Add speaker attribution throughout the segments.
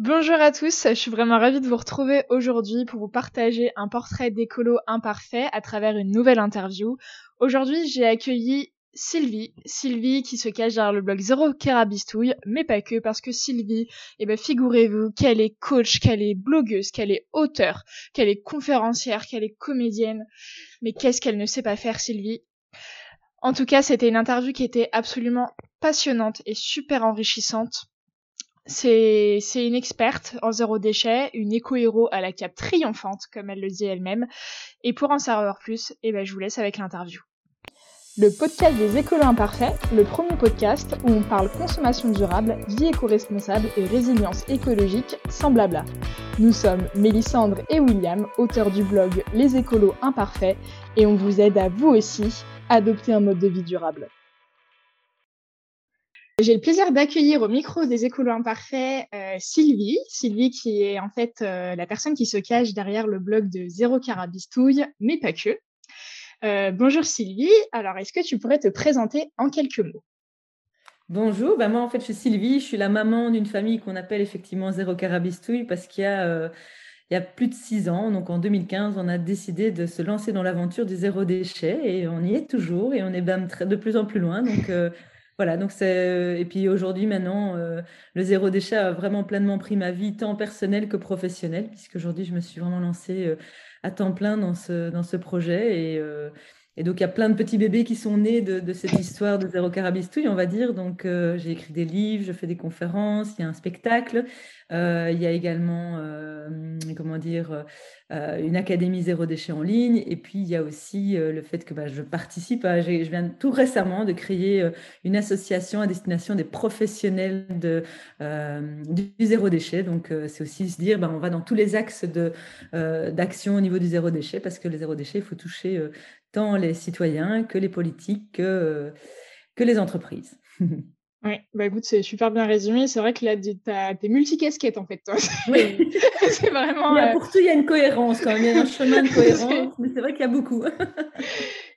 Speaker 1: Bonjour à tous, je suis vraiment ravie de vous retrouver aujourd'hui pour vous partager un portrait d'écolo imparfait à travers une nouvelle interview. Aujourd'hui, j'ai accueilli Sylvie, Sylvie qui se cache derrière le blog Zéro Carabistouille, mais pas que, parce que Sylvie, eh ben, figurez-vous qu'elle est coach, qu'elle est blogueuse, qu'elle est auteure, qu'elle est conférencière, qu'elle est comédienne. Mais qu'est-ce qu'elle ne sait pas faire, Sylvie? En tout cas, c'était une interview qui était absolument passionnante et super enrichissante. C'est, une experte en zéro déchet, une éco-héros à la cape triomphante, comme elle le dit elle-même. Et pour en savoir plus, eh ben, je vous laisse avec l'interview. Le podcast des écolos imparfaits, le premier podcast où on parle consommation durable, vie éco-responsable et résilience écologique sans blabla. Nous sommes Mélissandre et William, auteurs du blog Les écolos imparfaits, et on vous aide à vous aussi adopter un mode de vie durable. J'ai le plaisir d'accueillir au micro des écolos imparfaits euh, Sylvie. Sylvie qui est en fait euh, la personne qui se cache derrière le blog de Zéro Carabistouille, mais pas que. Euh, bonjour Sylvie, alors est-ce que tu pourrais te présenter en quelques mots?
Speaker 2: Bonjour, ben moi en fait je suis Sylvie, je suis la maman d'une famille qu'on appelle effectivement Zéro Carabistouille parce qu'il y a... il y a plus de six ans, donc en 2015, on a décidé de se lancer dans l'aventure du zéro déchet et on y est toujours et on est même de plus en plus loin. Voilà, donc c'est et puis aujourd'hui maintenant euh, le zéro déchet a vraiment pleinement pris ma vie tant personnelle que professionnelle puisque aujourd'hui je me suis vraiment lancée euh, à temps plein dans ce dans ce projet. Et, euh, et donc il y a plein de petits bébés qui sont nés de, cette histoire de zéro carabistouille on va dire donc j'ai écrit des livres, je fais des conférences, il y a un spectacle, il y a également comment dire euh, une académie zéro déchet en ligne. Et puis, il y a aussi euh, le fait que bah, je participe, je viens tout récemment de créer euh, une association à destination des professionnels du, zéro déchet. Donc, c'est aussi se dire, bah, on va dans tous les axes d'action au niveau du zéro déchet, parce que le zéro déchet, il faut toucher tant les citoyens que les politiques que, que les entreprises.
Speaker 1: Oui, bah écoute, c'est super bien résumé. C'est vrai que là, t'es multicasquette en fait, toi.
Speaker 2: Oui. c'est vraiment. Il pour tout, il y a une cohérence quand même. Il y a un chemin de cohérence, mais c'est vrai qu'il y a beaucoup.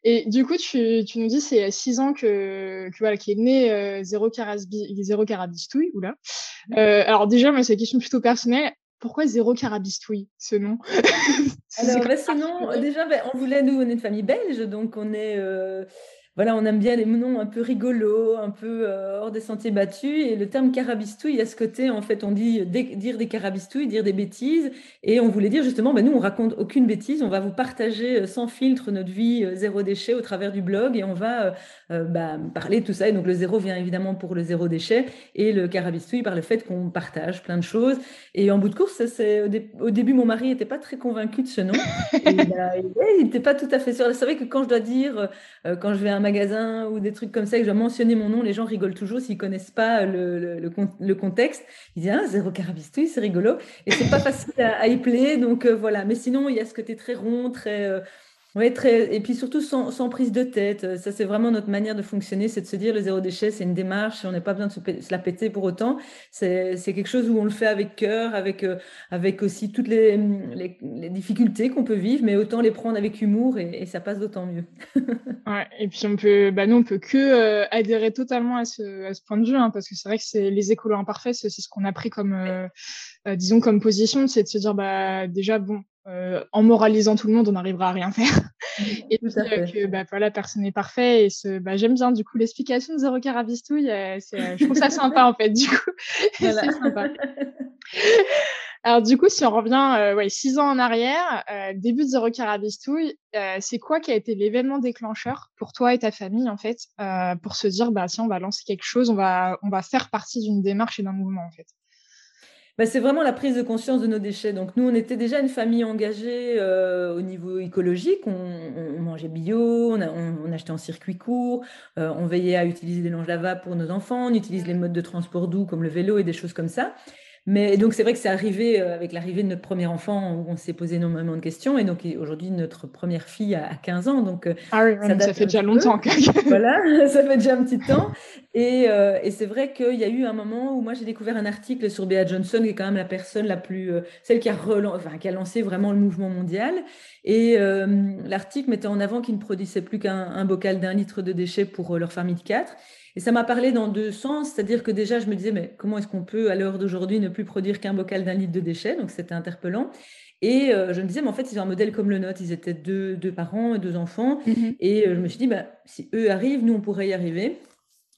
Speaker 1: Et du coup, tu, tu nous dis c'est six ans que, que voilà, qui est né euh, zéro, carabistouille. zéro carabistouille. Oula. Euh, alors déjà, moi, c'est une question plutôt personnelle. Pourquoi zéro carabistouille, ce nom?
Speaker 2: Alors, bah, ce nom, déjà, bah, on voulait, nous, on est une famille belge, donc on est. Euh, voilà, on aime bien les noms un peu rigolos, un peu euh, hors des sentiers battus. Et le terme carabistouille, il a ce côté, en fait, on dit dire des carabistouilles, dire des bêtises. Et on voulait dire justement, ben, nous, on raconte aucune bêtise. On va vous partager euh, sans filtre notre vie euh, zéro déchet au travers du blog et on va bah, parler de tout ça. Et donc, le zéro vient évidemment pour le zéro déchet et le carabistouille par le fait qu'on partage plein de choses. Et en bout de course, c'est, au, début, mon mari n'était pas très convaincu de ce nom. il n'était pas tout à fait sûr. C'est vrai que quand je dois dire, quand je vais à magasin ou des trucs comme ça, que je dois mentionner mon nom, les gens rigolent toujours s'ils connaissent pas le, le, le, contexte. Ils disent, ah, zéro carabistouille, c'est rigolo. Et c'est pas facile à, y plaire. Donc euh, voilà. Mais sinon, il y a ce côté très rond, très. Euh, oui, très... et puis surtout sans, sans, prise de tête. Ça, c'est vraiment notre manière de fonctionner, c'est de se dire le zéro déchet, c'est une démarche, on n'a pas besoin de se, la péter pour autant. C'est quelque chose où on le fait avec cœur, avec, euh, avec aussi toutes les, les, les difficultés qu'on peut vivre, mais autant les prendre avec humour et, et ça passe d'autant mieux.
Speaker 1: ouais, et puis on peut, bah nous, on peut que euh, adhérer totalement à ce, à ce point de vue, hein, parce que c'est vrai que c'est les écolos imparfaits, c'est ce qu'on a pris comme, euh, disons, comme position, c'est de se dire, bah déjà, bon, euh, en moralisant tout le monde, on n'arrivera à rien faire. et puis euh, que bah, voilà, personne n'est parfait. Et ce, bah, j'aime bien du coup l'explication de Zéro Carabistouille. Euh, je trouve ça sympa en fait. Du coup, c'est sympa. Alors du coup, si on revient ouais, six ans en arrière, début de Zéro Carabistouille, c'est quoi qui a été l'événement déclencheur pour toi et ta famille en fait, pour se dire bah si on va lancer quelque chose, on va on va faire partie d'une démarche et d'un mouvement en fait?
Speaker 2: Bah, c'est vraiment la prise de conscience de nos déchets. Donc nous, on était déjà une famille engagée euh, au niveau écologique. On, mangeait bio, on, achetait en circuit court, euh, on veillait à utiliser des langes lavables pour nos enfants, on utilise les modes de transport doux comme le vélo et des choses comme ça. Mais donc c'est vrai que c'est arrivé euh, avec l'arrivée de notre premier enfant où on s'est posé énormément de questions et donc aujourd'hui notre première fille a 15 ans donc
Speaker 1: euh, ah oui, ça, fait déjà longtemps
Speaker 2: voilà ça fait déjà un petit temps. Et, euh, et c'est vrai qu'il y a eu un moment où moi j'ai découvert un article sur Bea Johnson qui est quand même la personne la plus celle qui a enfin, qui a lancé vraiment le mouvement mondial. Et l'article mettait en avant qu'ils ne produisaient plus qu'un bocal d'un litre de déchets pour leur famille de quatre Et ça m'a parlé dans deux sens, c'est-à-dire que déjà, je me disais, mais comment est-ce qu'on peut, à l'heure d'aujourd'hui, ne plus produire qu'un bocal d'un litre de déchets? Donc, c'était interpellant. Et euh, je me disais, mais en fait, ils ont un modèle comme le nôtre. Ils étaient deux, deux parents et deux enfants. Mm-hmm. Et euh, je me suis dit, bah, si eux arrivent, nous, on pourrait y arriver.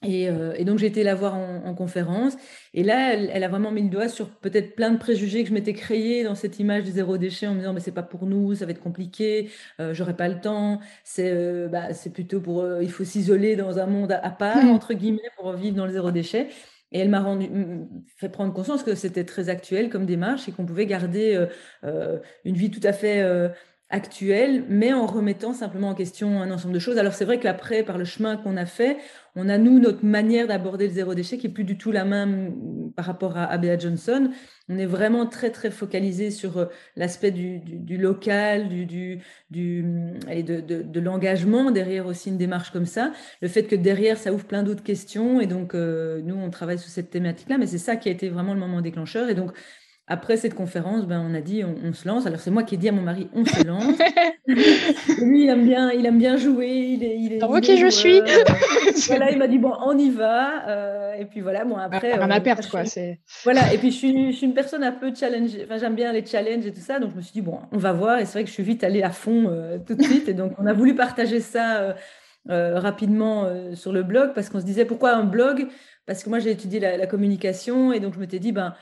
Speaker 2: Euh, et, donc j'ai été la voir en, conférence. Et là, elle, a vraiment mis le doigt sur peut-être plein de préjugés que je m'étais créés dans cette image du zéro déchet en me disant mais c'est pas pour nous, ça va être compliqué, euh, j'aurai pas le temps. C'est euh, bah, plutôt pour il faut s'isoler dans un monde à, part mmh. entre guillemets pour vivre dans le zéro déchet. Et elle m'a rendu, fait prendre conscience que c'était très actuel comme démarche et qu'on pouvait garder une vie tout à fait actuelle, mais en remettant simplement en question un ensemble de choses. Alors c'est vrai qu'après, par le chemin qu'on a fait, on a, nous, notre manière d'aborder le zéro déchet qui est plus du tout la même par rapport à ABA Johnson. On est vraiment très, très focalisé sur euh, l'aspect du, local, du, du, et de, de, l'engagement derrière aussi une démarche comme ça. Le fait que derrière, ça ouvre plein d'autres questions. Et donc, euh, nous, on travaille sur cette thématique-là, mais c'est ça qui a été vraiment le moment déclencheur. Et donc, après cette conférence, ben, on a dit on, se lance. Alors c'est moi qui ai dit à mon mari on se lance. lui il aime bien, il aime bien jouer. Il est, il est,
Speaker 1: ok je suis.
Speaker 2: voilà, il m'a dit bon on y va. Euh, et puis voilà, bon après.
Speaker 1: On a perdre quoi.
Speaker 2: Voilà et puis je suis, je suis, une personne un peu challenge. Enfin j'aime bien les challenges et tout ça, donc je me suis dit bon on va voir. Et c'est vrai que je suis vite allée à fond euh, tout de suite. Et donc on a voulu partager ça euh, rapidement sur le blog parce qu'on se disait pourquoi un blog? Parce que moi j'ai étudié la, la communication et donc je m'étais dit ben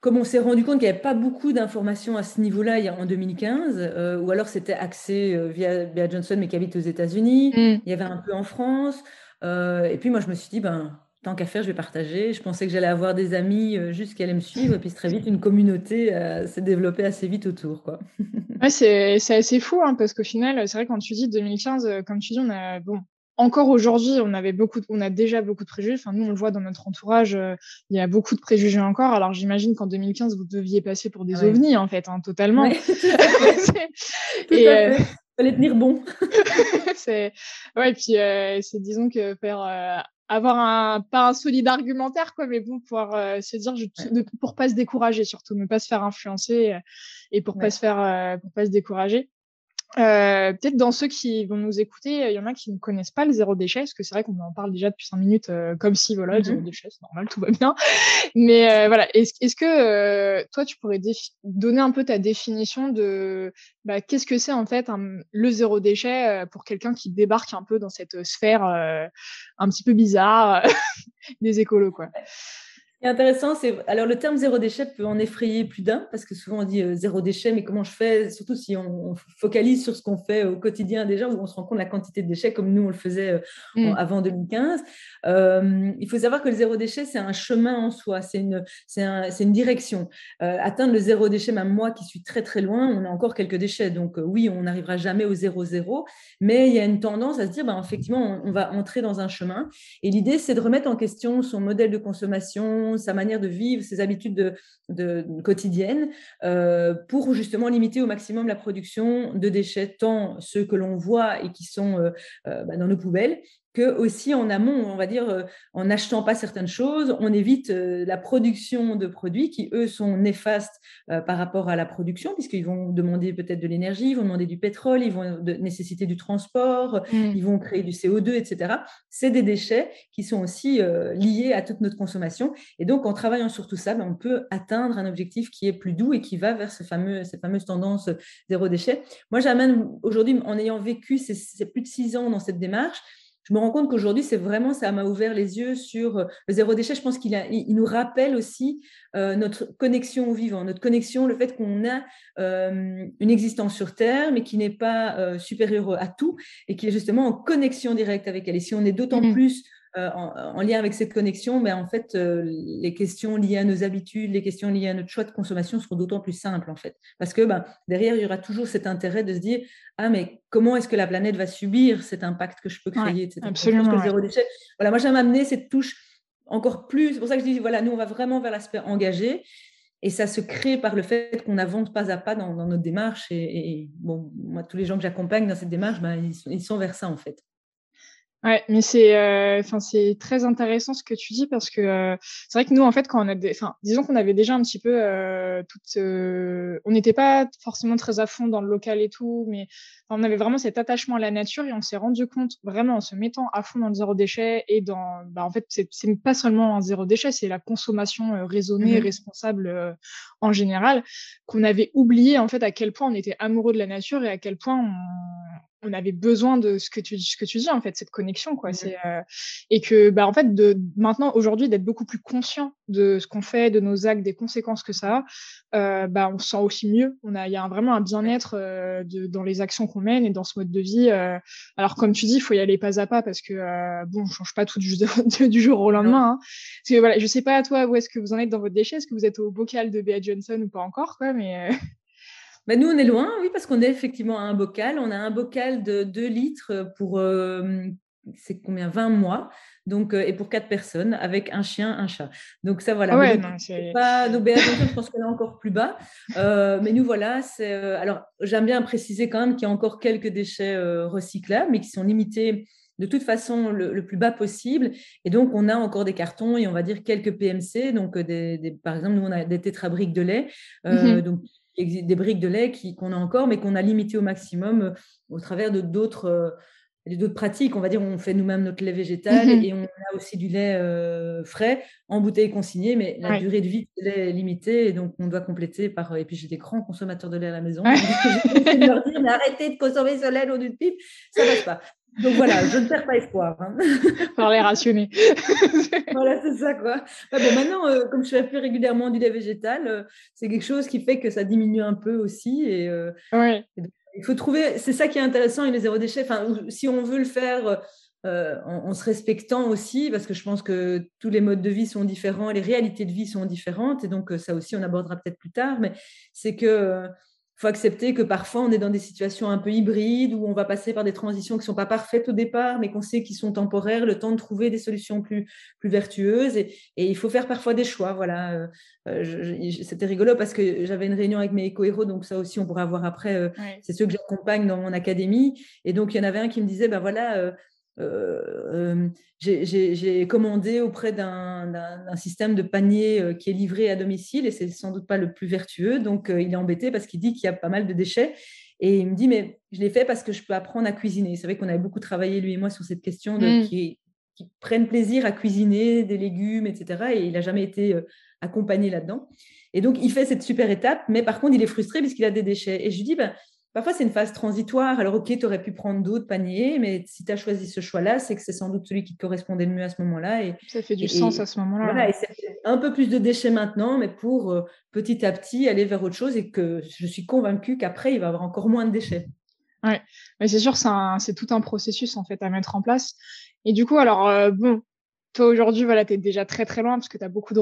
Speaker 2: comme on s'est rendu compte qu'il n'y avait pas beaucoup d'informations à ce niveau-là en 2015, euh, ou alors c'était axé euh, via Bea Johnson, mais qui habite aux États-Unis, mm. il y avait un peu en France. Euh, et puis moi, je me suis dit, ben, tant qu'à faire, je vais partager. Je pensais que j'allais avoir des amis juste qui allaient me suivre, et puis très vite, une communauté s'est développée assez vite autour. Quoi.
Speaker 1: ouais, c'est assez fou, hein, parce qu'au final, c'est vrai, quand tu dis 2015, comme tu dis, on a, bon, encore aujourd'hui, on avait beaucoup, on a déjà beaucoup de préjugés. Enfin, nous, on le voit dans notre entourage, euh, il y a beaucoup de préjugés encore. Alors, j'imagine qu'en 2015, vous deviez passer pour des ovnis, en fait, hein, totalement.
Speaker 2: et euh... fallait tenir bon.
Speaker 1: c'est ouais, et puis euh, c'est disons que faire euh, avoir un pas un solide argumentaire quoi, mais bon pouvoir se dire je, pour pas se décourager surtout, ne pas se faire influencer et pour pas se faire pour pas se décourager. Euh, peut-être dans ceux qui vont nous écouter, il y en a qui ne connaissent pas le zéro déchet, parce que c'est vrai qu'on en parle déjà depuis cinq minutes, euh, comme si voilà, le zéro mmh déchet, c'est normal, tout va bien. Mais euh, voilà, est-ce est que toi, tu pourrais donner un peu ta définition de bah, qu'est-ce que c'est en fait le zéro déchet pour quelqu'un qui débarque un peu dans cette sphère un petit peu bizarre des écolos, quoi?
Speaker 2: Intéressant, c'est alors le terme zéro déchet peut en effrayer plus d'un parce que souvent on dit euh, zéro déchet, mais comment je fais? Surtout si on, focalise sur ce qu'on fait au quotidien déjà, où on se rend compte de la quantité de déchets comme nous on le faisait euh, mm. avant 2015. Euh, il faut savoir que le zéro déchet c'est un chemin en soi, c'est une c'est un, une direction. atteindre le zéro déchet, même moi qui suis très très loin, on a encore quelques déchets, donc oui, on n'arrivera jamais au zéro zéro, mais il y a une tendance à se dire, ben, effectivement, on, on va entrer dans un chemin. Et l'idée c'est de remettre en question son modèle de consommation sa manière de vivre, ses habitudes de, quotidiennes, euh, pour justement limiter au maximum la production de déchets, tant ceux que l'on voit et qui sont euh, euh, bah, dans nos poubelles, que aussi en amont, on va dire, euh, en n'achetant pas certaines choses, on évite euh, la production de produits qui, eux, sont néfastes euh, par rapport à la production, puisqu'ils vont demander peut-être de l'énergie, ils vont demander du pétrole, ils vont nécessiter du transport, mmh. ils vont créer du CO2, etc. C'est des déchets qui sont aussi liés à toute notre consommation. Et donc, en travaillant sur tout ça, ben, on peut atteindre un objectif qui est plus doux et qui va vers ce fameux, cette fameuse tendance zéro déchet. Moi, j'amène aujourd'hui, en ayant vécu ces plus de six ans dans cette démarche, je me rends compte qu'aujourd'hui, c'est vraiment, ça m'a ouvert les yeux sur euh, le zéro déchet. Je pense qu'il il nous rappelle aussi euh, notre connexion au vivant, notre connexion, le fait qu'on a euh, une existence sur Terre, mais qui n'est pas supérieure à tout et qui est justement en connexion directe avec elle. Et si on est d'autant mmh plus euh, en, lien avec cette connexion, mais en fait, euh, les questions liées à nos habitudes, les questions liées à notre choix de consommation seront d'autant plus simples, en fait. Parce que ben, derrière, il y aura toujours cet intérêt de se dire Ah, mais comment est-ce que la planète va subir cet impact que je peux créer, etc.
Speaker 1: Absolument.
Speaker 2: zéro déchet. Voilà, moi, j'aime amener cette touche encore plus. C'est pour ça que je dis voilà, nous, on va vraiment vers l'aspect engagé. Et ça se crée par le fait qu'on avance pas à pas dans, notre démarche. Et, bon, moi, tous les gens que j'accompagne dans cette démarche, ben, ils, sont, ils sont vers ça, en fait
Speaker 1: Ouais, mais c'est, euh, enfin, c'est très intéressant ce que tu dis parce que euh, c'est vrai que nous, en fait, quand on a, des, enfin, disons qu'on avait déjà un petit peu euh, toute, on n'était pas forcément très à fond dans le local et tout, mais on avait vraiment cet attachement à la nature et on s'est rendu compte vraiment en se mettant à fond dans le zéro déchet et dans, bah, en fait, c'est, c'est pas seulement un zéro déchet, c'est la consommation raisonnée, mmh responsable en général, qu'on avait oublié en fait à quel point on était amoureux de la nature et à quel point on, on avait besoin de ce que tu ce que tu dis en fait cette connexion quoi. Mmh c'est euh, et que bah en fait de maintenant aujourd'hui d'être beaucoup plus conscient de ce qu'on fait de nos actes des conséquences que ça a euh, bah on se sent aussi mieux. On a il y a vraiment un bien-être euh, dans les actions qu'on mène et dans ce mode de vie alors comme tu dis il faut y aller pas à pas parce que bon on change pas tout du, du jour au lendemain hein. parce que voilà je sais pas à toi où est-ce que vous en êtes dans votre déchet? Est-ce que vous êtes au bocal de Bea Johnson ou pas encore quoi mais
Speaker 2: Ben, nous, on est loin, oui, parce qu'on est effectivement à un bocal. On a un bocal de 2 litres pour, euh, c'est combien? 20 mois. Donc, euh, et pour quatre personnes, avec un chien, un chat. Donc, ça, voilà.
Speaker 1: Ouais,
Speaker 2: pas, nos je pense qu'on est encore plus bas. Euh, mais nous, voilà. C'est, alors, j'aime bien préciser quand même qu'il y a encore quelques déchets recyclables, mais qui sont limités de toute façon le, plus bas possible. Et donc, on a encore des cartons et on va dire quelques PMC. Donc, des, par exemple, nous, on a des tétrabriques de lait. Donc, existe des briques de lait qu'on a encore, mais qu'on a limité au maximum euh, au travers de d'autres euh, d'autres pratiques. On va dire, on fait nous-mêmes notre lait végétal mhm. et on a aussi du lait euh, frais en bouteille consignée, mais la durée de vie du lait est limitée et donc on doit compléter par. Et puis j'ai des grands consommateurs de lait à la maison. je leur dire, mais arrêtez de consommer ce lait au de pipe, ça ne passe pas. Donc voilà, je ne perds pas espoir. Hein.
Speaker 1: Par les rationner.
Speaker 2: voilà, c'est ça quoi. bon, maintenant, euh, comme je fais plus régulièrement du lait végétal, euh, c'est quelque chose qui fait que ça diminue un peu aussi. Et,
Speaker 1: euh, il
Speaker 2: faut trouver, c'est ça qui est intéressant avec les zéro déchets. Enfin, si on veut le faire en, se respectant aussi, parce que je pense que tous les modes de vie sont différents, les réalités de vie sont différentes, et donc ça aussi on abordera peut-être plus tard, mais c'est que faut accepter que parfois on est dans des situations un peu hybrides où on va passer par des transitions qui ne sont pas parfaites au départ, mais qu'on sait qu'ils sont temporaires, le temps de trouver des solutions plus, plus vertueuses. Et, il faut faire parfois des choix. Voilà. Euh, euh, c'était rigolo parce que j'avais une réunion avec mes éco-héros, donc ça aussi on pourra voir après. Euh, c'est ceux que j'accompagne dans mon académie. Et donc il y en avait un qui me disait, ben voilà euh, j'ai commandé auprès d'un système de panier euh, qui est livré à domicile et c'est sans doute pas le plus vertueux. Donc, euh, il est embêté parce qu'il dit qu'il y a pas mal de déchets. Et il me dit, mais je l'ai fait parce que je peux apprendre à cuisiner. C'est vrai qu'on avait beaucoup travaillé, lui et moi, sur cette question de mmh. qui, qui, prennent plaisir à cuisiner des légumes, etc. Et il n'a jamais été accompagné là-dedans. Et donc, il fait cette super étape, mais par contre, il est frustré puisqu'il a des déchets. Et je lui dis, ben, Parfois, c'est une phase transitoire. Alors, OK, tu aurais pu prendre d'autres paniers, mais si tu as choisi ce choix-là, c'est que c'est sans doute celui qui te correspondait le mieux à ce moment-là. Et,
Speaker 1: ça fait du sens à ce moment-là. Voilà,
Speaker 2: et c'est un peu plus de déchets maintenant, mais pour euh, petit à petit aller vers autre chose et que je suis convaincue qu'après, il va y avoir encore moins de déchets.
Speaker 1: Oui, mais c'est sûr, c'est tout un processus en fait à mettre en place. Et du coup, alors, euh, bon, toi aujourd'hui, voilà, tu es déjà très très loin parce que tu as beaucoup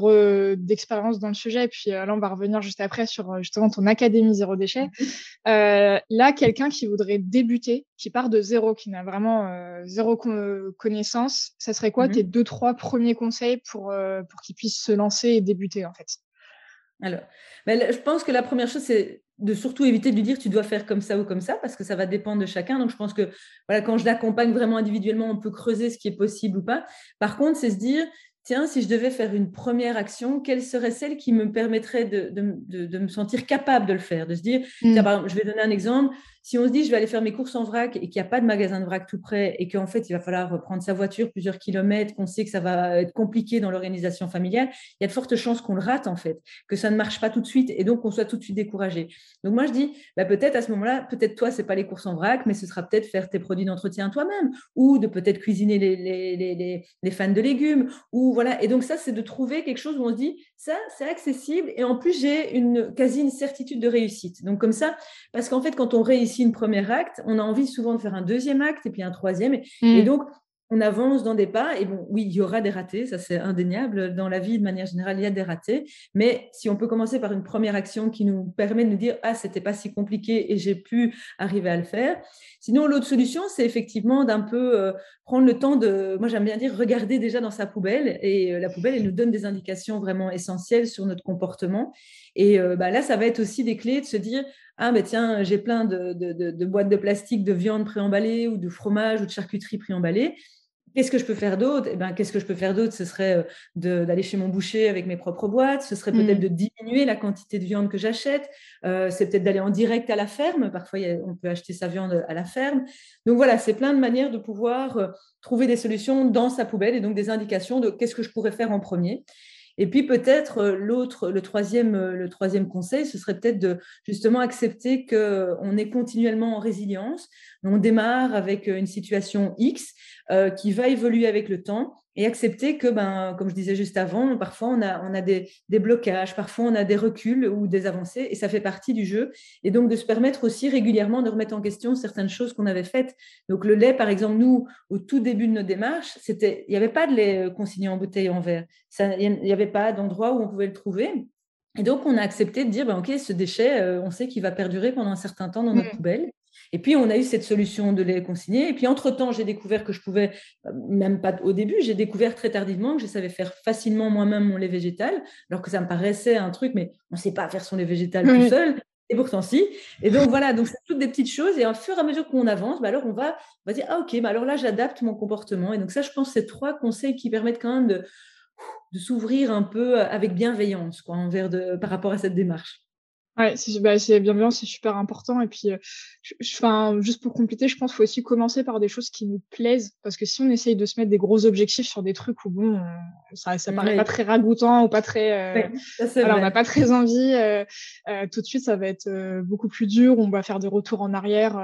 Speaker 1: d'expérience dans le sujet. Et puis euh, là, on va revenir juste après sur euh, justement ton académie zéro déchet. Mhm. Euh, là, quelqu'un qui voudrait débuter, qui part de zéro, qui n'a vraiment zéro connaissance, ça serait quoi mhm. tes deux trois premiers conseils pour pour qu'il puisse se lancer et débuter en fait?
Speaker 2: Alors, ben, je pense que la première chose c'est de surtout éviter de lui dire tu dois faire comme ça ou comme ça parce que ça va dépendre de chacun. Donc je pense que voilà, quand je l'accompagne vraiment individuellement, on peut creuser ce qui est possible ou pas. Par contre, c'est se dire tiens, si je devais faire une première action, quelle serait celle qui me permettrait de, de, me sentir capable de le faire? De se dire, mmh. je vais donner un exemple, si on se dit je vais aller faire mes courses en vrac et qu'il n'y a pas de magasin de vrac tout près et qu'en fait il va falloir prendre sa voiture plusieurs kilomètres, qu'on sait que ça va être compliqué dans l'organisation familiale, il y a de fortes chances qu'on le rate en fait, que ça ne marche pas tout de suite et donc qu'on soit tout de suite découragé. Donc moi je dis bah, peut-être à ce moment-là, peut-être toi c'est pas les courses en vrac, mais ce sera peut-être faire tes produits d'entretien toi-même ou de peut-être cuisiner les, les, les, les, fans de légumes ou voilà. Et donc ça c'est de trouver quelque chose où on se dit ça c'est accessible et en plus j'ai une quasi une certitude de réussite. Donc comme ça, parce qu'en fait quand on réussit une première acte, on a envie souvent de faire un deuxième acte et puis un troisième. Et, mm. donc, on avance dans des pas. Et bon, oui, il y aura des ratés, ça c'est indéniable. Dans la vie, de manière générale, il y a des ratés. Mais si on peut commencer par une première action qui nous permet de nous dire Ah, c'était pas si compliqué et j'ai pu arriver à le faire. Sinon, l'autre solution, c'est effectivement d'un peu euh, prendre le temps de, moi j'aime bien dire, regarder déjà dans sa poubelle. Et euh, la poubelle, elle nous donne des indications vraiment essentielles sur notre comportement. Et euh, bah, là, ça va être aussi des clés de se dire ah mais tiens, j'ai plein de, boîtes de plastique de viande préemballée ou de fromage ou de charcuterie préemballée. Qu'est-ce que je peux faire d'autre? Eh ben, Qu'est-ce que je peux faire d'autre? Ce serait d'aller chez mon boucher avec mes propres boîtes, ce serait peut-être mmh. de diminuer la quantité de viande que j'achète, c'est peut-être d'aller en direct à la ferme, parfois on peut acheter sa viande à la ferme. Donc voilà, c'est plein de manières de pouvoir trouver des solutions dans sa poubelle et donc des indications de qu'est-ce que je pourrais faire en premier. Et puis peut-être euh, l'autre, le troisième, euh, le troisième conseil, ce serait peut-être de justement accepter qu'on est continuellement en résilience. On démarre avec une situation X euh, qui va évoluer avec le temps et accepter que, ben, comme je disais juste avant, parfois on a, on a des, des, blocages, parfois on a des reculs ou des avancées, et ça fait partie du jeu. Et donc de se permettre aussi régulièrement de remettre en question certaines choses qu'on avait faites. Donc le lait, par exemple, nous, au tout début de nos démarches, c'était, il n'y avait pas de lait consigné en bouteille en verre. Il n'y avait pas d'endroit où on pouvait le trouver. Et donc, on a accepté de dire, ben, OK, ce déchet, euh, on sait qu'il va perdurer pendant un certain temps dans notre mmh. poubelle. Et puis, on a eu cette solution de les consigner. Et puis, entre-temps, j'ai découvert que je pouvais, euh, même pas au début, j'ai découvert très tardivement que je savais faire facilement moi-même mon lait végétal, alors que ça me paraissait un truc, mais on ne sait pas faire son lait végétal tout seul. Et pourtant, si. Et donc, voilà, donc c'est toutes des petites choses. Et au fur et à mesure qu'on avance, bah, alors on va, on va dire, ah, OK, bah, alors là, j'adapte mon comportement. Et donc, ça, je pense, c'est trois conseils qui permettent quand même de, de s'ouvrir un peu avec bienveillance quoi, envers de, par rapport à cette démarche.
Speaker 1: Ouais, c'est bah, bienveillant, c'est super important. Et puis, enfin, juste pour compléter, je pense qu'il faut aussi commencer par des choses qui nous plaisent. Parce que si on essaye de se mettre des gros objectifs sur des trucs où, bon, ça, ça paraît pas très ragoûtant ou pas très. on n'a pas très envie, tout de suite, ça va être beaucoup plus dur. On va faire des retours en arrière.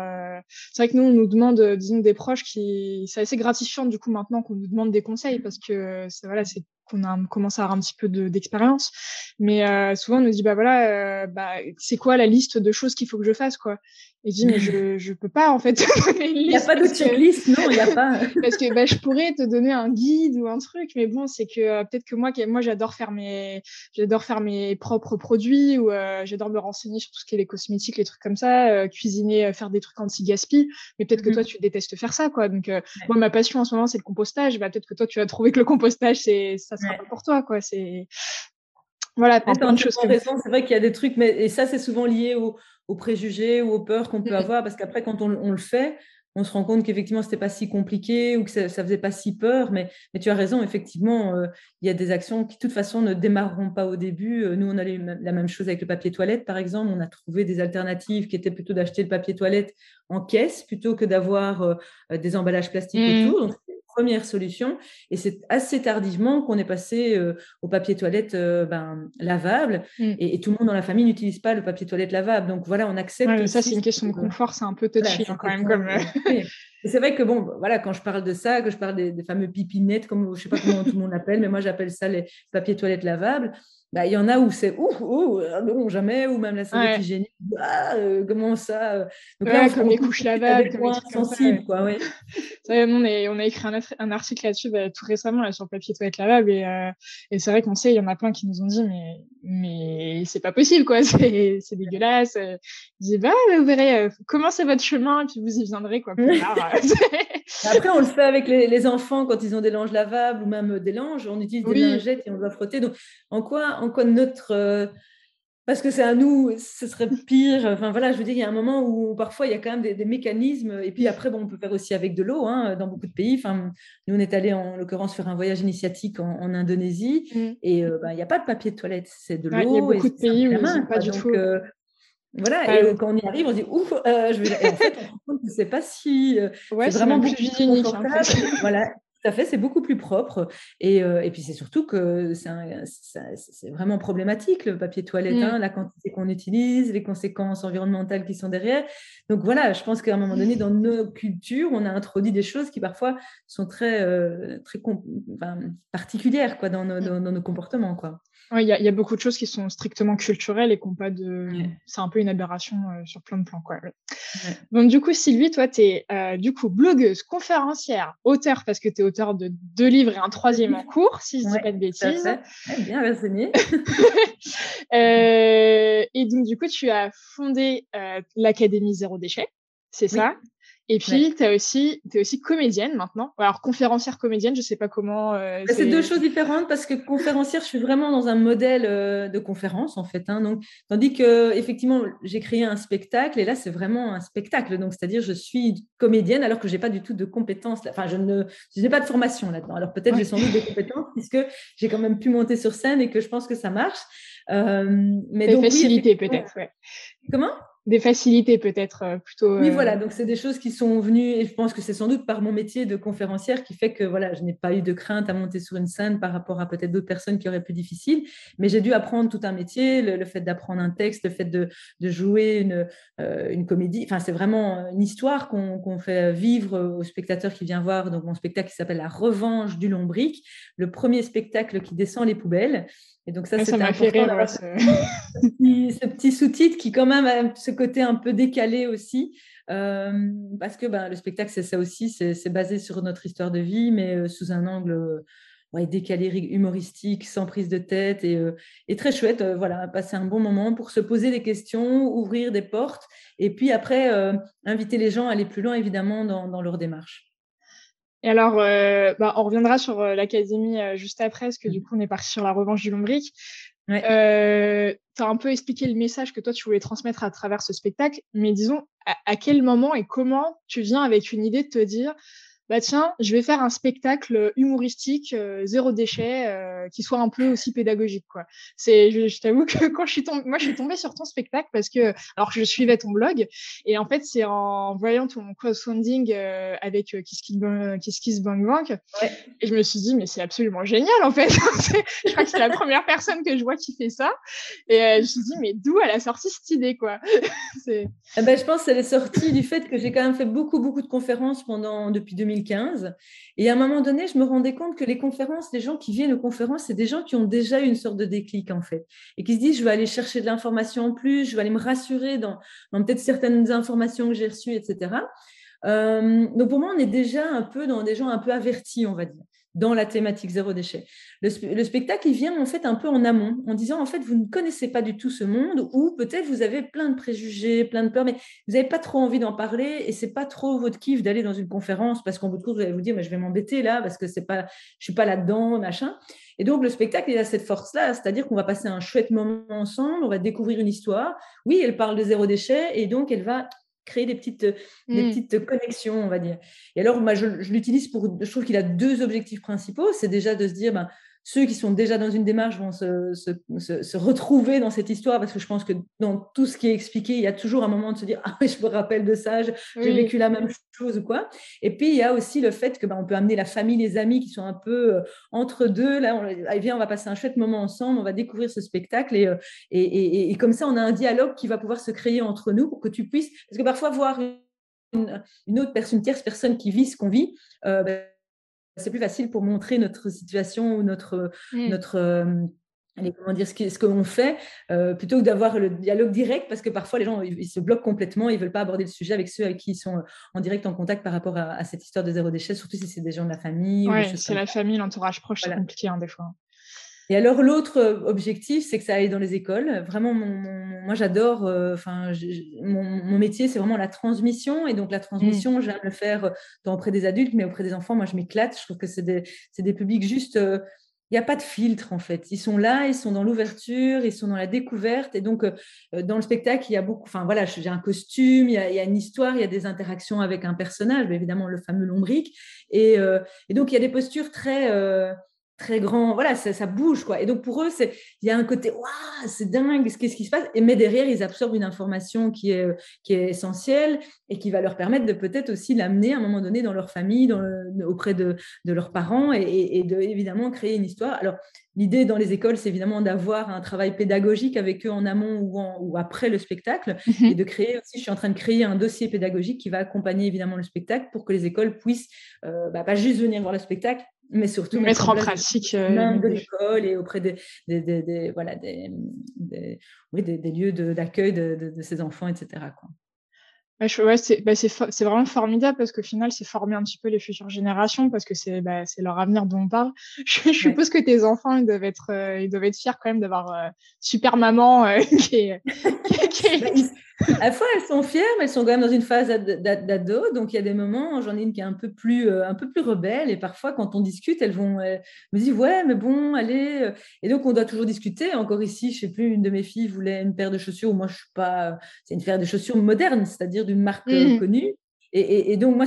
Speaker 1: C'est vrai que nous, on nous demande, disons, des proches qui. C'est assez gratifiant, du coup, maintenant qu'on nous demande des conseils parce que, voilà, c'est qu'on a commencé à avoir un petit peu d'expérience. Mais euh, souvent, on nous dit, bah voilà, euh, bah, c'est quoi la liste de choses qu'il faut que je fasse, quoi? Et je dis, mais je, je peux pas, en fait,
Speaker 2: Il n'y a pas de checklist, non, il n'y a pas.
Speaker 1: parce que bah, je pourrais te donner un guide ou un truc, mais bon, c'est que euh, peut-être que moi, moi j'adore faire mes, j'adore faire mes propres produits ou j'adore me renseigner sur tout ce qui est les cosmétiques, les trucs comme ça, cuisiner, faire des trucs anti-gaspi. Mais peut-être que mmh toi, tu détestes faire ça, quoi. Donc, moi, ma passion en ce moment, c'est le compostage. Bah, peut-être que toi, tu vas trouver que le compostage, c'est, ça sera pas pour toi, quoi. C'est
Speaker 2: voilà, plein de choses. C'est vrai qu'il y a des trucs, mais et ça, c'est souvent lié aux, préjugés ou aux peurs qu'on peut avoir, parce qu'après, quand on, le fait, on se rend compte qu'effectivement, c'était pas si compliqué ou que ça, ça faisait pas si peur. Mais, mais tu as raison, effectivement, euh, il y a des actions qui, de toute façon, ne démarreront pas au début. Euh, nous, on a la même chose avec le papier toilette, par exemple. On a trouvé des alternatives qui étaient plutôt d'acheter le papier toilette en caisse plutôt que d'avoir euh, des emballages plastiques mmh. autour. Donc, première solution. Et c'est assez tardivement qu'on est passé euh, au papier toilette euh, ben, lavable. Mm. Et, tout le monde dans la famille n'utilise pas le papier toilette lavable. Donc voilà, on accepte.
Speaker 1: ça, c'est une question de confort, c'est un peu touchy hein, quand même. Comme... Euh.
Speaker 2: c'est vrai que bon, voilà, quand je parle de ça, que je parle des, fameux pipinettes, comme je sais pas comment tout le monde appelle, mais moi j'appelle ça les papiers toilettes lavables. Bah, il y en a où c'est ouh, ouh, non, jamais, ou même la serviette hygiénique, ah, euh, comment ça euh.
Speaker 1: Donc là, comme les couches lavables,
Speaker 2: comme sensibles, quoi, ouais.
Speaker 1: on, est, on a écrit un, un article là-dessus bah, tout récemment là, sur le papier toilette lavable, et, euh, et c'est vrai qu'on sait, il y en a plein qui nous ont dit, mais, mais c'est pas possible, quoi, c'est dégueulasse. Ils disent, bah, vous verrez, commencez votre chemin, et puis vous y viendrez, quoi, plus tard.
Speaker 2: Après, on le fait avec les, les, enfants quand ils ont des langes lavables ou même des langes, on utilise des lingettes et on doit frotter. Donc, en quoi en quoi notre euh, parce que c'est à nous, ce serait pire. Enfin voilà, je veux dire, il y a un moment où parfois il y a quand même des, mécanismes. Et puis après, bon, on peut faire aussi avec de l'eau hein, dans beaucoup de pays. Enfin, nous, on est allé en l'occurrence faire un voyage initiatique en, Indonésie mmh. et euh, ben, il n'y a pas de papier de toilette, c'est de l'eau. il y a
Speaker 1: beaucoup de pays où main, pas du tout.
Speaker 2: Euh, voilà, et quand on y arrive, on dit ouf, je vais. en fait, on ne sait pas si
Speaker 1: c'est vraiment plus hygiénique. En fait.
Speaker 2: voilà, tout à fait, c'est beaucoup plus propre. Et, euh, et puis c'est surtout que c'est vraiment problématique le papier toilette, mmh. hein, la quantité qu'on utilise, les conséquences environnementales qui sont derrière. Donc voilà, je pense qu'à un moment donné, dans nos cultures, on a introduit des choses qui parfois sont très, euh, très particulières quoi, dans, nos, dans, dans nos comportements. Quoi.
Speaker 1: Il y, a beaucoup de choses qui sont strictement culturelles et qui n'ont pas de. C'est un peu une aberration euh, sur plein de plans. Quoi. Donc, du coup, Sylvie, toi, tu es euh, du coup blogueuse, conférencière, auteur, parce que tu es auteur de deux livres et un troisième en cours, si je ne dis pas de bêtises.
Speaker 2: bien renseigné.
Speaker 1: euh, et donc, du coup, tu as fondé euh, l'Académie Zéro Déchet, c'est ça? Et puis, tu es aussi, es aussi comédienne maintenant. Alors, conférencière comédienne, je sais pas comment.
Speaker 2: Euh, bah, c'est deux choses différentes parce que conférencière, je suis vraiment dans un modèle euh, de conférence, en fait. Hein. donc, tandis que, effectivement, j'ai créé un spectacle et là, c'est vraiment un spectacle. Donc, c'est-à-dire, je suis comédienne alors que j'ai pas du tout de compétences. Enfin, je ne n'ai pas de formation là-dedans. Alors, peut-être j'ai sans doute des compétences puisque j'ai quand même pu monter sur scène et que je pense que ça marche.
Speaker 1: Euh, mais donc, facilités, peut-être. Ouais.
Speaker 2: Comment?
Speaker 1: Des facilités peut-être euh, plutôt.
Speaker 2: Oui, euh, voilà, donc c'est des choses qui sont venues, et je pense que c'est sans doute par mon métier de conférencière qui fait que voilà, je n'ai pas eu de crainte à monter sur une scène par rapport à peut-être d'autres personnes qui auraient plus difficile, mais j'ai dû apprendre tout un métier, le, fait d'apprendre un texte, le fait de, de jouer une, euh, une comédie, enfin c'est vraiment une histoire qu'on fait vivre au spectateur qui vient voir, donc mon spectacle qui s'appelle La Revanche du Lombric, le premier spectacle qui descend les poubelles. Et donc ça,
Speaker 1: ça m'a fait rire.
Speaker 2: ce... ce petit sous-titre qui quand même a ce côté un peu décalé aussi, euh, parce que ben, le spectacle, c'est ça aussi, c'est basé sur notre histoire de vie, mais euh, sous un angle ouais, décalé, humoristique, sans prise de tête, et, euh, et très chouette, voilà, passer un bon moment pour se poser des questions, ouvrir des portes, et puis après, inviter les gens à aller plus loin, évidemment, dans, dans leur démarche.
Speaker 1: Et alors, euh, bah, on reviendra sur euh, l'académie euh, juste après, parce que du mmh. coup, on est parti sur la revanche du lombric. Ouais. Euh, tu un peu expliqué le message que toi, tu voulais transmettre à travers ce spectacle, mais disons, à quel moment et comment tu viens avec une idée de te dire, bah tiens, je vais faire un spectacle humoristique euh, zéro déchet euh, qui soit un peu aussi pédagogique quoi. C'est je, t'avoue que quand je suis tombée moi je suis tombée sur ton spectacle parce que alors je suivais ton blog et en fait c'est en voyant ton crowdfunding euh, avec euh, Kiss Kiss Bank Bank ouais. et je me suis dit mais c'est absolument génial en fait. je crois que c'est la première personne que je vois qui fait ça et je me suis dit mais d'où elle a sorti cette idée quoi?
Speaker 2: c'est eh ben, je pense qu'elle est sortie du fait que j'ai quand même fait beaucoup beaucoup de conférences pendant depuis 2000 2015. Et à un moment donné, je me rendais compte que les conférences, les gens qui viennent aux conférences, c'est des gens qui ont déjà une sorte de déclic, en fait. Et qui se disent, je vais aller chercher de l'information en plus, je vais aller me rassurer dans, peut-être certaines informations que j'ai reçues, etc. Euh, donc pour moi, on est déjà un peu dans des gens un peu avertis, on va dire dans la thématique zéro déchet. Le, spectacle, il vient en fait un peu en amont, en disant en fait, vous ne connaissez pas du tout ce monde, ou peut-être vous avez plein de préjugés, plein de peurs, mais vous n'avez pas trop envie d'en parler, et c'est pas trop votre kiff d'aller dans une conférence, parce qu'en bout de course, vous allez vous dire, mais je vais m'embêter là, parce que c'est pas, je suis pas là-dedans, machin. Et donc, le spectacle, il a cette force-là, c'est-à-dire qu'on va passer un chouette moment ensemble, on va découvrir une histoire. Oui, elle parle de zéro déchet, et donc elle va créer des petites, des mmh. petites connexions, on va dire. Et alors, moi, je, l'utilise pour, je trouve qu'il a deux objectifs principaux. C'est déjà de se dire, ben, ceux qui sont déjà dans une démarche vont se, se, se, retrouver dans cette histoire parce que je pense que dans tout ce qui est expliqué, il y a toujours un moment de se dire ah je me rappelle de ça, j'ai vécu la même chose ou quoi. Et puis il y a aussi le fait que ben, on peut amener la famille, les amis qui sont un peu euh, entre deux. Là, on, on va passer un chouette moment ensemble, on va découvrir ce spectacle euh, et, et, et, comme ça on a un dialogue qui va pouvoir se créer entre nous pour que tu puisses parce que parfois voir une, une autre personne, une tierce personne qui vit ce qu'on vit. Euh, ben, c'est plus facile pour montrer notre situation ou notre, mmh. notre euh, comment dire, ce qu'on fait, euh, plutôt que d'avoir le dialogue direct, parce que parfois les gens ils, se bloquent complètement, ils ne veulent pas aborder le sujet avec ceux avec qui ils sont en direct en contact par rapport à, cette histoire de zéro déchet, surtout si c'est des gens de la famille.
Speaker 1: Oui, c'est la famille, l'entourage proche, c'est compliqué hein, des fois.
Speaker 2: Et alors l'autre euh, objectif, c'est que ça aille dans les écoles. Vraiment, moi j'adore. Euh, enfin, mon, métier, c'est vraiment la transmission. Et donc la transmission, mmh. j'aime le faire tant auprès des adultes, mais auprès des enfants. Moi, je m'éclate. Je trouve que c'est des, des, publics juste. Euh, il n'y a pas de filtre en fait. Ils sont là, ils sont dans l'ouverture, ils sont dans la découverte. Et donc, dans le spectacle, il y a beaucoup. Enfin, voilà, j'ai un costume, il y, a, il y, a, une histoire, il y a des interactions avec un personnage, évidemment le fameux lombric. Et, et donc, il y a des postures très très grand. Voilà, ça, bouge, quoi. Et donc, pour eux, c'est, il y a un côté, waouh, c'est dingue, qu'est-ce qui se passe? Et, mais derrière, ils absorbent une information qui est, qui est essentielle et qui va leur permettre de peut-être aussi l'amener à un moment donné dans leur famille, dans auprès de, de, leurs parents et, de, évidemment, créer une histoire. Alors, l'idée dans les écoles, c'est évidemment d'avoir un travail pédagogique avec eux en amont ou, ou après le spectacle mmh et de créer aussi, je suis en train de créer un dossier pédagogique qui va accompagner évidemment le spectacle pour que les écoles puissent euh, bah, pas juste venir voir le spectacle, mais surtout
Speaker 1: mettre, en, pratique euh,
Speaker 2: de l'école et auprès des, des, des, voilà, des, oui, des, lieux d'accueil de, de, ces enfants, etc. Quoi.
Speaker 1: Ouais, c'est bah c'est vraiment formidable parce qu'au final, c'est former un petit peu les futures générations parce que c'est bah, leur avenir dont on parle. Je, suppose que tes enfants, ils doivent être, euh, ils doivent être fiers quand même d'avoir euh, super maman qui est.
Speaker 2: Qui est... À la fois, elles sont fières, mais elles sont quand même dans une phase d'ado. Donc, il y a des moments, j'en ai une qui est un peu plus, euh, un peu plus rebelle. Et parfois, quand on discute, elles vont me dire Ouais, mais bon, allez. Euh. Et donc, on doit toujours discuter. Encore ici, je ne sais plus, une de mes filles voulait une paire de chaussures. Moi, je suis pas. C'est une paire de chaussures moderne, c'est-à-dire d'une marque mmh. connue. Et, donc, moi,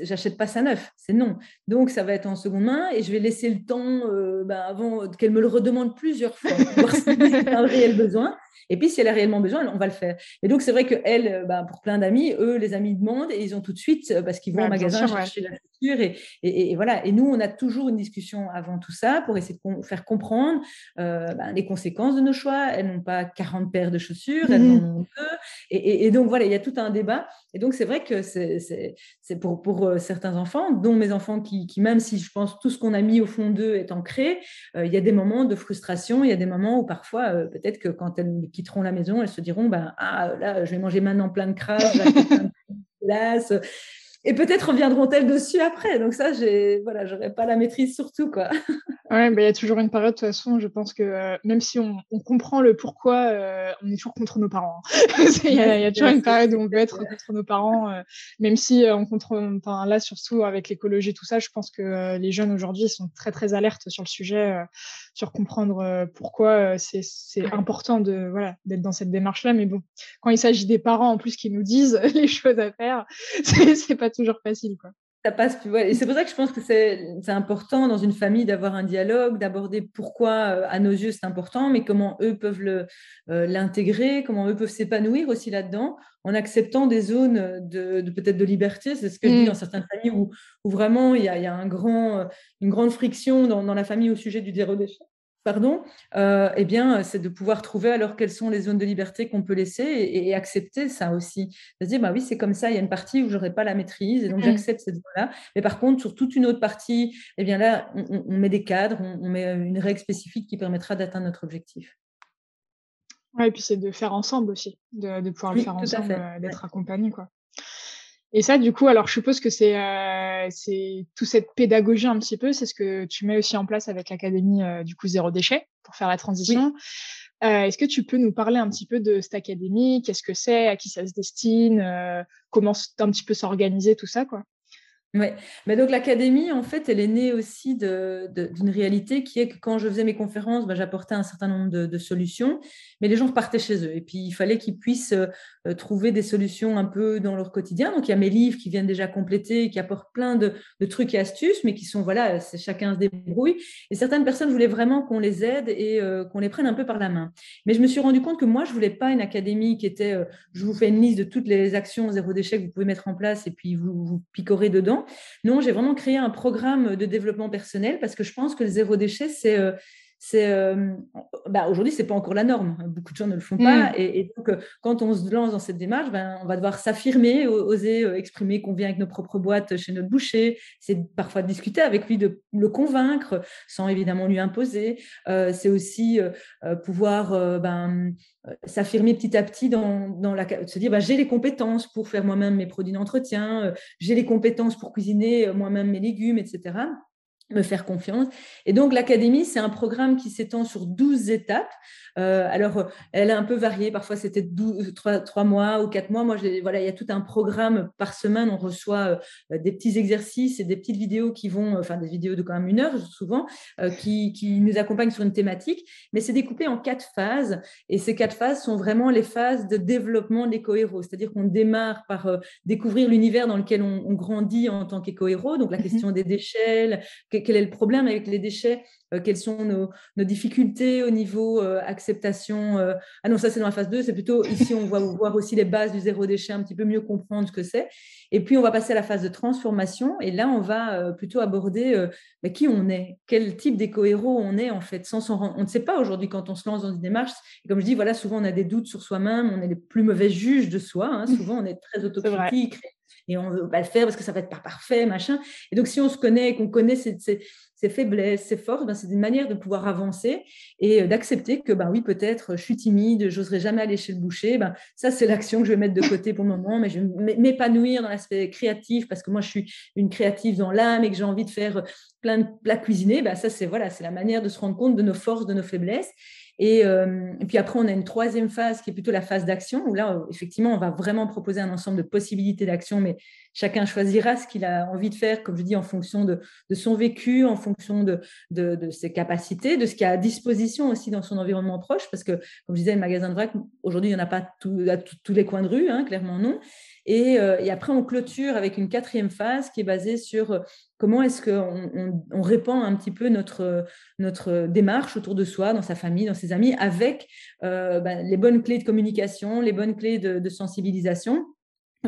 Speaker 2: j'achète pas ça neuf, c'est non. Donc, ça va être en seconde main et je vais laisser le temps euh, ben, avant qu'elle me le redemande plusieurs fois pour voir si a un réel besoin. Et puis, si elle a réellement besoin, on va le faire. Et donc, c'est vrai que elle, ben, pour plein d'amis, eux, les amis demandent et ils ont tout de suite, euh, parce qu'ils vont au magasin chercher la chaussure. Et, et, voilà. Et nous, on a toujours une discussion avant tout ça pour essayer de faire comprendre euh, ben, les conséquences de nos choix. Elles n'ont pas 40 paires de chaussures, elles en ont deux. Et, donc, voilà, il y a tout un débat. Et donc, c'est vrai que c'est c'est pour, pour euh, certains enfants, dont mes enfants qui, qui, même si je pense tout ce qu'on a mis au fond d'eux est ancré, euh, il y a des moments de frustration, il y a des moments où parfois, euh, peut-être que quand elles quitteront la maison, elles se diront, ben, ah là, je vais manger maintenant plein de crasse, plein de et peut-être reviendront-elles dessus après. Donc ça, j'ai voilà, j'aurais pas la maîtrise sur tout quoi.
Speaker 1: Ouais, bah, il y a toujours une période de toute façon. Je pense que euh, même si on, on, comprend le pourquoi, euh, on est toujours contre nos parents. Hein. Il y, y, a toujours une période où on peut être contre nos parents, euh, même si on contre. Enfin là, surtout avec l'écologie, tout ça, je pense que les jeunes aujourd'hui sont très très alertes sur le sujet, sur comprendre pourquoi c'est important de voilà d'être dans cette démarche-là. Mais bon, quand il s'agit des parents en plus qui nous disent les choses à faire, c'est pas toujours facile, quoi.
Speaker 2: Ça passe plus. Et c'est pour ça que je pense que c'est important dans une famille d'avoir un dialogue, d'aborder pourquoi, euh, à nos yeux, c'est important, mais comment eux peuvent euh, l'intégrer, comment eux peuvent s'épanouir aussi là-dedans, en acceptant des zones de, peut-être de liberté. C'est ce que je dis mm. dans certaines familles où, où vraiment il y a, il y a un grand, une grande friction dans, dans, la famille au sujet du zéro déchet pardon, euh, eh bien, c'est de pouvoir trouver alors quelles sont les zones de liberté qu'on peut laisser et, accepter ça aussi. De se dire, bah oui, c'est comme ça, il y a une partie où j'aurais pas la maîtrise et donc mmh. j'accepte cette zone-là. Mais par contre, sur toute une autre partie, eh bien là, on, met des cadres, on, met une règle spécifique qui permettra d'atteindre notre objectif.
Speaker 1: Ouais, et puis c'est de faire ensemble aussi, de, pouvoir le faire ensemble, euh, d'être accompagné, quoi. Et ça, du coup, alors je suppose que c'est euh, c'est toute cette pédagogie un petit peu, c'est ce que tu mets aussi en place avec l'académie euh, du coup zéro déchet pour faire la transition. Euh, Est-ce que tu peux nous parler un petit peu de cette académie? Qu'est-ce que c'est? À qui ça se destine? Euh, Comment un petit peu s'organiser tout ça, quoi?
Speaker 2: Oui, mais donc l'académie, en fait, elle est née aussi d'une réalité qui est que quand je faisais mes conférences, bah, j'apportais un certain nombre de, solutions, mais les gens repartaient chez eux. Et puis, il fallait qu'ils puissent euh, trouver des solutions un peu dans leur quotidien. Donc, il y a mes livres qui viennent déjà compléter, qui apportent plein de, trucs et astuces, mais qui sont, voilà, chacun se débrouille. Et certaines personnes voulaient vraiment qu'on les aide et euh, qu'on les prenne un peu par la main. Mais je me suis rendu compte que moi, je voulais pas une académie qui était, euh, je vous fais une liste de toutes les actions zéro déchet que vous pouvez mettre en place et puis vous, vous picorez dedans. Non, j'ai vraiment créé un programme de développement personnel parce que je pense que le zéro déchet, c'est euh, c'est euh, bah aujourd'hui c'est pas encore la norme. Beaucoup de gens ne le font pas. Mm. et, donc euh, quand on se lance dans cette démarche ben, on va devoir s'affirmer oser exprimer qu'on vient avec nos propres boîtes chez notre boucher c'est parfois discuter avec lui de le convaincre sans évidemment lui imposer. C'est aussi pouvoir ben, s'affirmer petit à petit dans, dans la se dire bah, j'ai les compétences pour faire moi-même mes produits d'entretien j'ai les compétences pour cuisiner moi-même mes légumes etc me faire confiance. Et donc, l'Académie, c'est un programme qui s'étend sur 12 étapes. Euh, alors, elle est un peu variée. Parfois, c'était 3, mois ou 4 mois. Moi, voilà, il y a tout un programme par semaine. On reçoit euh, des petits exercices et des petites vidéos qui vont, enfin, des vidéos de quand même une heure souvent, euh, qui, qui, nous accompagnent sur une thématique. Mais c'est découpé en quatre phases. Et ces quatre phases sont vraiment les phases de développement de l'éco-héros. C'est-à-dire qu'on démarre par découvrir l'univers dans lequel on, on, grandit en tant qu'éco-héros. Donc, la mmh question des déchets, quel est le problème avec les déchets, euh, quelles sont nos, difficultés au niveau euh, acceptation. Euh. Ah non, ça c'est dans la phase 2, c'est plutôt ici on va voir aussi les bases du zéro déchet, un petit peu mieux comprendre ce que c'est. Et puis on va passer à la phase de transformation et là on va plutôt aborder bah, qui on est, quel type d'éco-héros on est en fait. Sans on ne sait pas aujourd'hui quand on se lance dans une démarche. Et comme je dis, voilà, souvent on a des doutes sur soi-même, on est les plus mauvais juges de soi. Hein. Souvent on est très autocritique et on veut pas le faire parce que ça va être pas parfait, machin. Et donc, si on se connaît, qu'on connaît ses, faiblesses, ses forces, ben, c'est une manière de pouvoir avancer et euh, d'accepter que, ben oui, peut-être je suis timide, j'oserais jamais aller chez le boucher. Ben, ça, c'est l'action que je vais mettre de côté pour le moment, mais je vais m'épanouir dans l'aspect créatif parce que moi, je suis une créative dans l'âme et que j'ai envie de faire plein de plats cuisinés. Ben, ça, c'est voilà, c'est la manière de se rendre compte de nos forces, de nos faiblesses. Et, puis après, on a une troisième phase qui est plutôt la phase d'action, où là, effectivement, on va vraiment proposer un ensemble de possibilités d'action, mais chacun choisira ce qu'il a envie de faire, comme je dis, en fonction de, son vécu, en fonction de, ses capacités, de ce qu'il a à disposition aussi dans son environnement proche, parce que, comme je disais, le magasin de vrac, aujourd'hui, il n'y en a pas à tous les coins de rue, hein, clairement non. Et, et, après, on clôture avec une quatrième phase qui est basée sur comment est-ce qu'on on, répand un petit peu notre, notre démarche autour de soi, dans sa famille, dans ses amis, avec euh, ben, les bonnes clés de communication, les bonnes clés de, sensibilisation.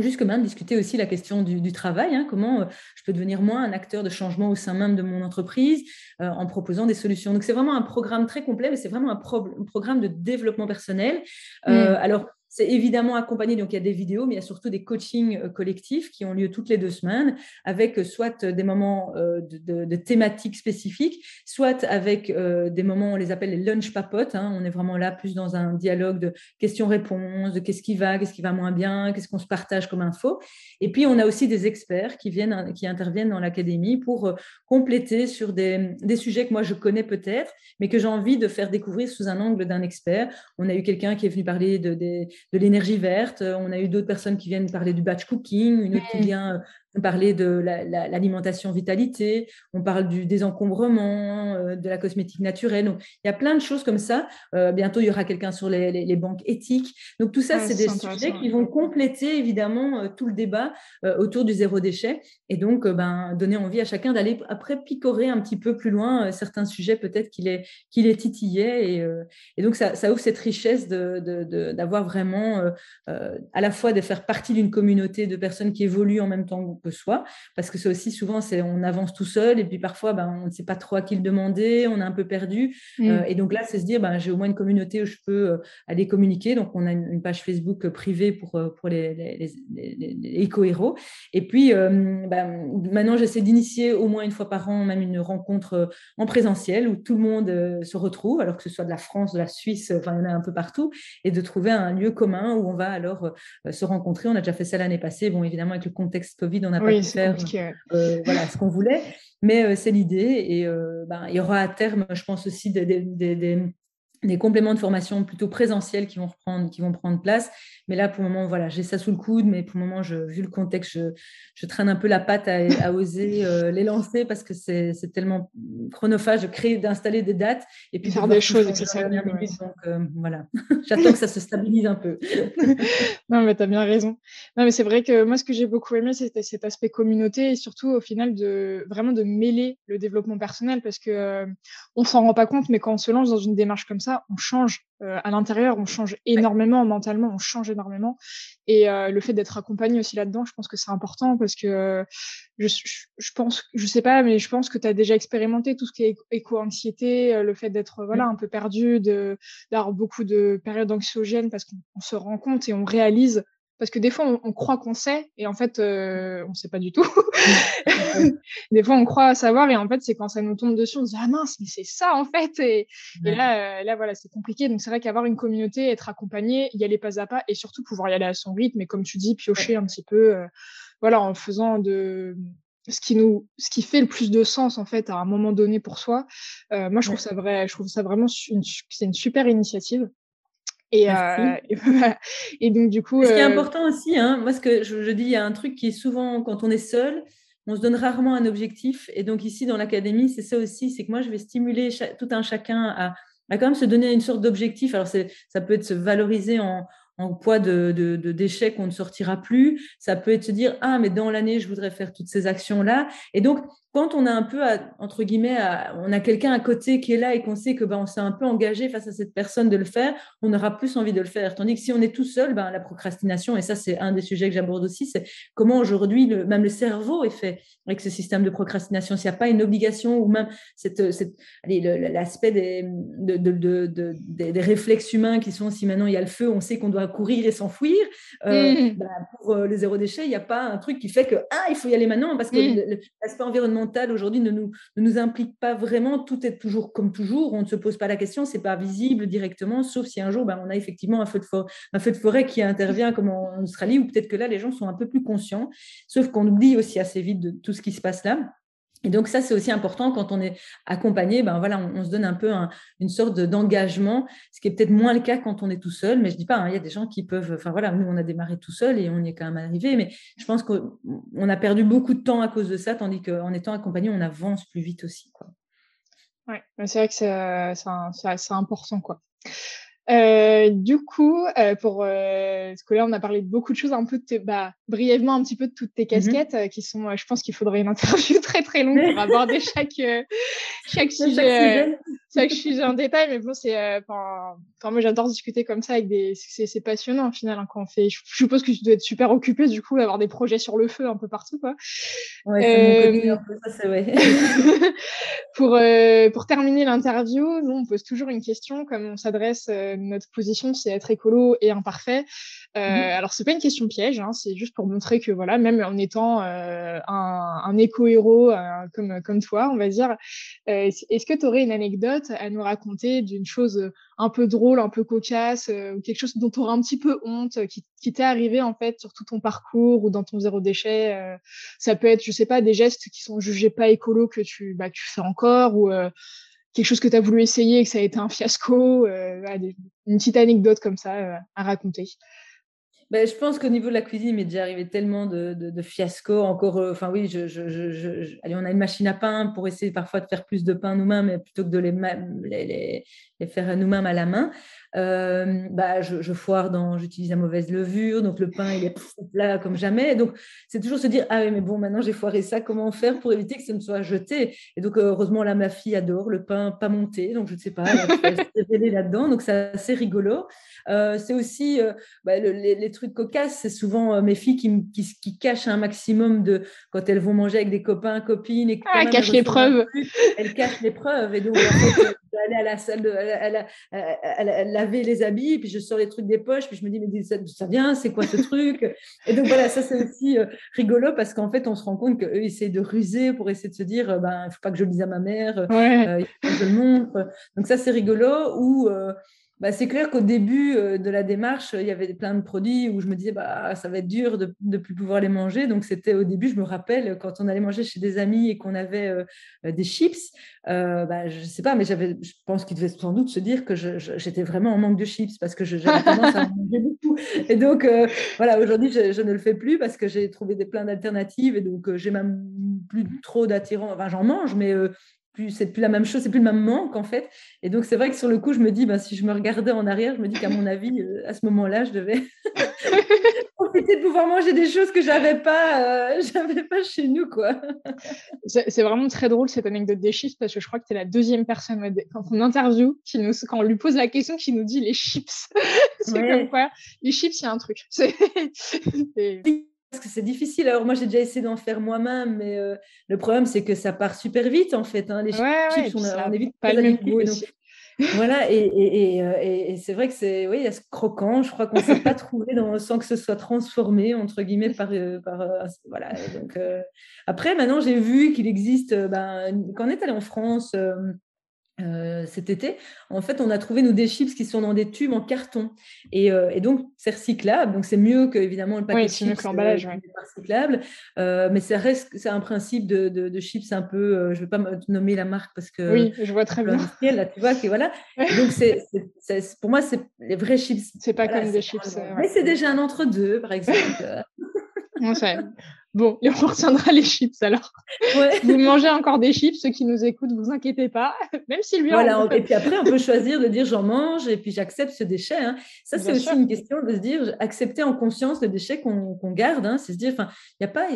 Speaker 2: Jusque même discuter aussi la question du, travail, hein, comment euh, je peux devenir moi un acteur de changement au sein même de mon entreprise euh, en proposant des solutions. Donc c'est vraiment un programme très complet, mais c'est vraiment un, programme de développement personnel. Mmh. Alors c'est évidemment accompagné, donc il y a des vidéos, mais il y a surtout des coachings euh, collectifs qui ont lieu toutes les deux semaines, avec euh, soit des moments euh, de, thématiques spécifiques, soit avec des moments, on les appelle les lunch papotes. Hein. on est vraiment là plus dans un dialogue de questions-réponses, de qu'est-ce qui va, qu'est-ce qui va moins bien, qu'est-ce qu'on se partage comme info. Et puis on a aussi des experts qui viennent, qui interviennent dans l'académie pour compléter sur des, des sujets que moi je connais peut-être, mais que j'ai envie de faire découvrir sous un angle d'un expert. On a eu quelqu'un qui est venu parler de, des de l'énergie verte. On a eu d'autres personnes qui viennent parler du batch cooking, une autre qui vient on parlait de l'alimentation vitalité, on parle du désencombrement, euh, de la cosmétique naturelle. Donc, il y a plein de choses comme ça. Euh, bientôt, il y aura quelqu'un sur les, banques éthiques. Donc, tout ça, c'est des sujets qui vont compléter évidemment euh, tout le débat autour du zéro déchet et donc ben, donner envie à chacun d'aller après picorer un petit peu plus loin certains sujets peut-être qu'il est, qu'il est titillé. Et, et donc, ça, ça, ouvre cette richesse d'avoir de, vraiment à la fois de faire partie d'une communauté de personnes qui évoluent en même temps soi, parce que c'est aussi souvent, c'est on avance tout seul et puis parfois, ben, on ne sait pas trop à qui le demander, on est un peu perdu. Mm. Euh, et donc là, c'est se dire, ben, j'ai au moins une communauté où je peux euh, aller communiquer. Donc, on a une, page Facebook privée pour, euh, les, les, éco-héros. Et puis, ben, maintenant, j'essaie d'initier au moins une fois par an, même une rencontre en présentiel où tout le monde se retrouve, alors que ce soit de la France, de la Suisse, enfin, il y en a un peu partout, et de trouver un lieu commun où on va alors se rencontrer. On a déjà fait ça l'année passée. Bon, évidemment, avec le contexte Covid, on a pas pu faire euh, voilà, ce qu'on voulait, mais euh, c'est l'idée. Et euh, ben, il y aura à terme, je pense aussi, des, des compléments de formation plutôt présentiels qui vont reprendre, qui vont prendre place. Mais là, pour le moment, voilà, j'ai ça sous le coude, mais pour le moment, je, vu le contexte, je, je traîne un peu la patte à, oser euh, les lancer parce que c'est tellement chronophage de créer, d'installer des dates et puis
Speaker 1: faire des choses, etc.
Speaker 2: Donc euh, voilà, j'attends que ça se stabilise un peu.
Speaker 1: non, mais tu as bien raison. Non, mais c'est vrai que moi, ce que j'ai beaucoup aimé, c'était cet aspect communauté et surtout, au final, de vraiment de mêler le développement personnel parce que euh, on s'en rend pas compte, mais quand on se lance dans une démarche comme ça, on change euh, à l'intérieur, on change énormément mentalement, on change énormément. Et euh, le fait d'être accompagné aussi là-dedans, je pense que c'est important parce que euh, je, je, pense, je sais pas, mais je pense que tu as déjà expérimenté tout ce qui est éco-anxiété, le fait d'être voilà un peu perdu, d'avoir beaucoup de périodes anxiogènes parce qu'on se rend compte et on réalise parce que des fois, on, croit qu'on sait et en fait, euh, on sait pas du tout. des fois, on croit savoir et en fait, c'est quand ça nous tombe dessus, on se dit ah mince, mais c'est ça en fait. Et, là, euh, là voilà, c'est compliqué. Donc c'est vrai qu'avoir une communauté, être accompagné, y aller pas à pas et surtout pouvoir y aller à son rythme et comme tu dis, piocher un petit peu, euh, voilà, en faisant de ce qui nous ce qui fait le plus de sens en fait à un moment donné pour soi euh, moi je trouve ça vrai je trouve ça vraiment une, c'est une super initiative et, euh, et, donc, du coup.
Speaker 2: Ce qui est euh, important aussi, hein, moi, ce que je, dis, il y a un truc qui est souvent, quand on est seul, on se donne rarement un objectif. Et donc, ici, dans l'académie, c'est ça aussi c'est que moi, je vais stimuler tout un chacun à, à quand même se donner une sorte d'objectif. Alors, ça peut être se valoriser en, en poids de, déchets qu'on ne sortira plus. Ça peut être se dire, ah, mais dans l'année, je voudrais faire toutes ces actions-là. Et donc, quand on a un peu, entre guillemets, on a quelqu'un à côté qui est là et qu'on sait que ben, on s'est un peu engagé face à cette personne de le faire, on aura plus envie de le faire. Tandis que si on est tout seul, ben, la procrastination, et ça c'est un des sujets que j'aborde aussi, c'est comment aujourd'hui même le cerveau est fait avec ce système de procrastination. S'il n'y a pas une obligation ou même cette, l'aspect des, de, de, de, des, réflexes humains qui sont si maintenant il y a le feu, on sait qu'on doit courir et s'enfuir. Euh, mmh. ben, pour euh, les zéro déchets, il n'y a pas un truc qui fait que ah, il faut y aller maintenant parce que mmh. l'aspect environnemental aujourd'hui ne nous, ne nous implique pas vraiment. Tout est toujours comme toujours. On ne se pose pas la question. C'est pas visible directement, sauf si un jour, ben, on a effectivement un feu, de forêt, un feu de forêt qui intervient comme en Australie, ou peut-être que là, les gens sont un peu plus conscients. Sauf qu'on oublie aussi assez vite de tout ce qui se passe là. Et donc ça, c'est aussi important quand on est accompagné, ben voilà, on, se donne un peu une sorte d'engagement, ce qui est peut-être moins le cas quand on est tout seul. Mais je dis pas, hein, il y a des gens qui peuvent, enfin voilà, nous on a démarré tout seul et on y est quand même arrivé. Mais je pense qu'on a perdu beaucoup de temps à cause de ça, tandis qu'en étant accompagné, on avance plus vite aussi.
Speaker 1: Ouais, c'est vrai que c'est important quoi. Euh, du coup, euh, pour euh, parce que là on a parlé de beaucoup de choses, un peu de bah, brièvement un petit peu de toutes tes mmh casquettes euh, qui sont, euh, je pense qu'il faudrait une interview très très longue pour aborder chaque chaque sujet chaque sujet en détail. Mais bon, c'est enfin moi j'adore discuter comme ça avec des c'est passionnant au final hein, quand on fait. Je, suppose que tu dois être super occupé du coup d'avoir des projets sur le feu un peu partout quoi.
Speaker 2: Ouais, un peu, ça c'est ouais.
Speaker 1: pour pour terminer l'interview, nous on pose toujours une question comme on s'adresse notre position, c'est être écolo et imparfait. Euh, mmh Alors c'est pas une question piège, hein, c'est juste pour montrer que voilà, même en étant euh, un, un éco-héros euh, comme comme toi, on va dire, euh, est-ce que tu aurais une anecdote à nous raconter d'une chose un peu drôle, un peu cocasse, ou quelque chose dont tu aurais un petit peu honte, qui, qui t'est arrivé en fait sur tout ton parcours ou dans ton zéro déchet Ça peut être, je sais pas, des gestes qui sont jugés pas écolo que tu bah, fais encore ou quelque chose que tu as voulu essayer et que ça a été un fiasco, euh, une petite anecdote comme ça euh, à raconter.
Speaker 2: Ben, je pense qu'au niveau de la cuisine, il m'est déjà arrivé tellement de, de, fiascos. Encore, euh, enfin oui, allez, on a une machine à pain pour essayer parfois de faire plus de pain nous-mêmes, plutôt que de les faire nous-mêmes à la main. Euh, bah, je, foire dans, j'utilise la mauvaise levure, donc le pain il est plat comme jamais. Donc c'est toujours se dire ah oui mais bon maintenant j'ai foiré ça, comment faire pour éviter que ça ne soit jeté? Et donc heureusement là ma fille adore le pain pas monté, donc je ne sais pas, elle va là-dedans, donc c'est assez rigolo. Euh, c'est aussi euh, bah, les, trucs cocasses, c'est souvent mes filles qui, qui, qui, cachent un maximum de quand elles vont manger avec des copains copines et
Speaker 1: ah, elles cachent les preuves.
Speaker 2: Elles cachent les preuves et donc en fait, aller à la salle de, à, laver les habits, puis je sors les trucs des poches, puis je me dis, mais ça, ça vient, c'est quoi ce truc? Et donc voilà, ça c'est aussi euh, rigolo parce qu'en fait, on se rend compte qu'eux essayent de ruser pour essayer de se dire, euh, ben, il ne faut pas que je le dise à ma mère, euh, il faut que je le montre. Donc ça, c'est rigolo. Ou bah, c'est clair qu'au début euh, de la démarche, il y avait plein de produits où je me disais bah ça va être dur de ne plus pouvoir les manger. Donc c'était au début, je me rappelle quand on allait manger chez des amis et qu'on avait euh, des chips, euh, bah, je sais pas, mais j'avais, je pense qu'ils devaient sans doute se dire que j'étais vraiment en manque de chips parce que j'avais tendance à manger beaucoup. Et donc voilà, aujourd'hui je, ne le fais plus parce que j'ai trouvé des plein d'alternatives et donc j'ai même plus trop d'attirants. Enfin j'en mange, mais plus, c'est plus la même chose, c'est plus le même manque en fait. Et donc c'est vrai que sur le coup, je me dis, ben, si je me regardais en arrière, je me dis qu'à mon avis, euh, à ce moment-là, je devais profiter de pouvoir manger des choses que j'avais pas, euh, j'avais pas chez nous quoi.
Speaker 1: c'est, vraiment très drôle cette anecdote des chips parce que je crois que tu es la deuxième personne quand on interview qui nous, quand on lui pose la question, qui nous dit les chips. c'est comme quoi les chips, il y a un truc. C'est
Speaker 2: que c'est difficile. Alors moi, j'ai déjà essayé d'en faire moi-même, mais euh, le problème, c'est que ça part super vite, en fait. Hein. Les chips, on, on, est vite pas le voilà, et, et, euh, et, et c'est vrai que c'est, oui, il y a ce croquant. Je crois qu'on ne s'est pas trouvé dans, sans que ce soit transformé, entre guillemets, par. Euh, par voilà. Donc, après, maintenant, j'ai vu qu'il existe. Ben, quand on est allé en France, euh, cet été, en fait, on a trouvé nous des chips qui sont dans des tubes en carton et, euh, et donc c'est recyclable. Donc c'est mieux que évidemment le paquet de chips
Speaker 1: l'emballage,
Speaker 2: euh, recyclable, euh, mais ça reste c'est un principe de, de, de chips un peu. je ne vais pas nommer la marque parce que
Speaker 1: oui, je vois très bien.
Speaker 2: Là, tu vois, qui, voilà. donc c'est, pour moi c'est les vrais chips.
Speaker 1: C'est pas comme des chips.
Speaker 2: Mais c'est déjà un entre deux, par exemple.
Speaker 1: Bon, et on retiendra les chips alors. Vous mangez encore des chips, ceux qui nous écoutent, vous inquiétez pas, même si lui.
Speaker 2: Voilà, et puis après, on peut choisir de dire j'en mange et puis j'accepte ce déchet. Hein. Ça, c'est aussi une question de se dire accepter en conscience le déchet qu'on garde. Hein. C'est se dire, enfin, il n'y a pas.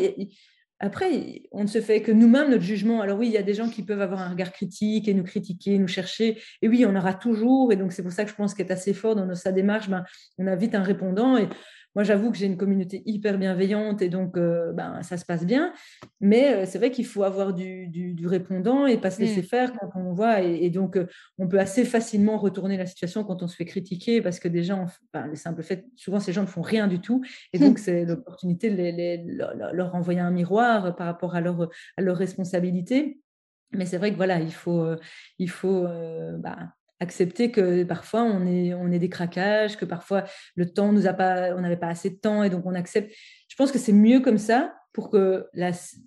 Speaker 2: après, on ne se fait que nous-mêmes notre jugement. Alors oui, il y a des gens qui peuvent avoir un regard critique et nous critiquer, nous chercher. Et oui, on aura toujours. Et donc c'est pour ça que je pense qu'être assez fort dans sa démarche, ben, on a vite un répondant. Et moi, j'avoue que j'ai une communauté hyper bienveillante et donc euh, ben, ça se passe bien. Mais euh, c'est vrai qu'il faut avoir du, du, répondant et pas se laisser mmh. faire quand on voit. Et, donc, euh, on peut assez facilement retourner la situation quand on se fait critiquer parce que des gens, ben, le simple fait, souvent ces gens ne font rien du tout. Et donc, c'est l'opportunité de les, leur envoyer un miroir par rapport à leur, à leur responsabilité. Mais c'est vrai que voilà, il faut, il faut bah, accepter que parfois on est, on est des craquages, que parfois le temps nous a pas, on n'avait pas assez de temps et donc on accepte. Je pense que c'est mieux comme ça pour que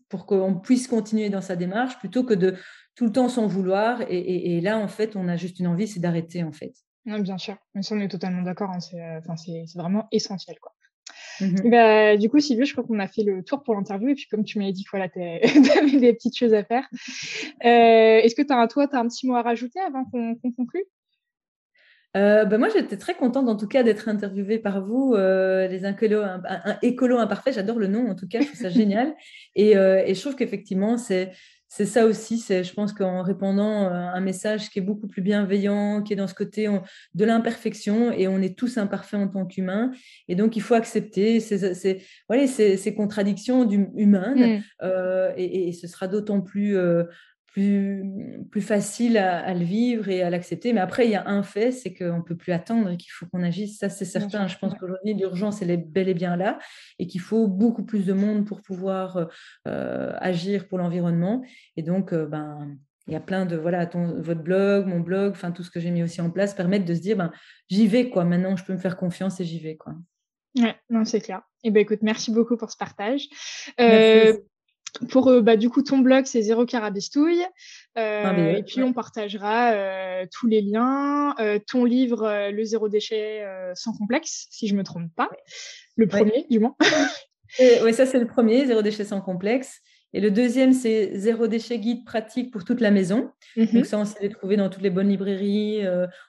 Speaker 2: pour qu'on puisse continuer dans sa démarche plutôt que de tout le temps s'en vouloir. Et, là, en fait, on a juste une envie, c'est d'arrêter, en fait.
Speaker 1: bien sûr. Mais ça, on est totalement d'accord. Hein. C'est, vraiment essentiel, quoi. Mmh bah, du coup, Sylvie, je crois qu'on a fait le tour pour l'interview. Et puis, comme tu m'avais dit que voilà, tu avais des petites choses à faire. Euh, est-ce que tu as, toi, tu as un petit mot à rajouter avant qu'on conclue?
Speaker 2: Euh, ben moi, j'étais très contente en tout cas d'être interviewée par vous, euh, les écolos, un, un, écolo imparfait. J'adore le nom en tout cas, je trouve ça génial. Et, euh, et, je trouve qu'effectivement, c'est c'est ça aussi. C'est, je pense qu'en répondant euh, un message qui est beaucoup plus bienveillant, qui est dans ce côté de l'imperfection, et on est tous imparfaits en tant qu'humains. Et donc, il faut accepter ces, voilà, ces, ces contradictions humaines. Mm. Euh, et, et, ce sera d'autant plus euh, plus, plus facile à, le vivre et à l'accepter. Mais après, il y a un fait, c'est qu'on ne peut plus attendre et qu'il faut qu'on agisse. Ça, c'est certain. Je pense qu'aujourd'hui, l'urgence, elle est bel et bien là et qu'il faut beaucoup plus de monde pour pouvoir euh, agir pour l'environnement. Et donc, euh, ben, il y a plein de voilà ton, votre blog mon blog enfin tout ce que j'ai mis aussi en place permettent de se dire ben j'y vais quoi maintenant je peux me faire confiance et j'y vais quoi
Speaker 1: ouais non c'est clair et eh ben écoute merci beaucoup pour ce partage euh, pour euh, bah, du coup ton blog c'est zéro carabistouille. Euh, ah, et puis on partagera euh, tous les liens. Ton livre le zéro déchet sans complexe si je me trompe pas. Le premier du moins.
Speaker 2: Oui ça c'est le premier zéro déchet sans complexe. Et le deuxième, c'est Zéro déchet guide pratique pour toute la maison. Mhm. Donc ça, on sait les trouver dans toutes les bonnes librairies.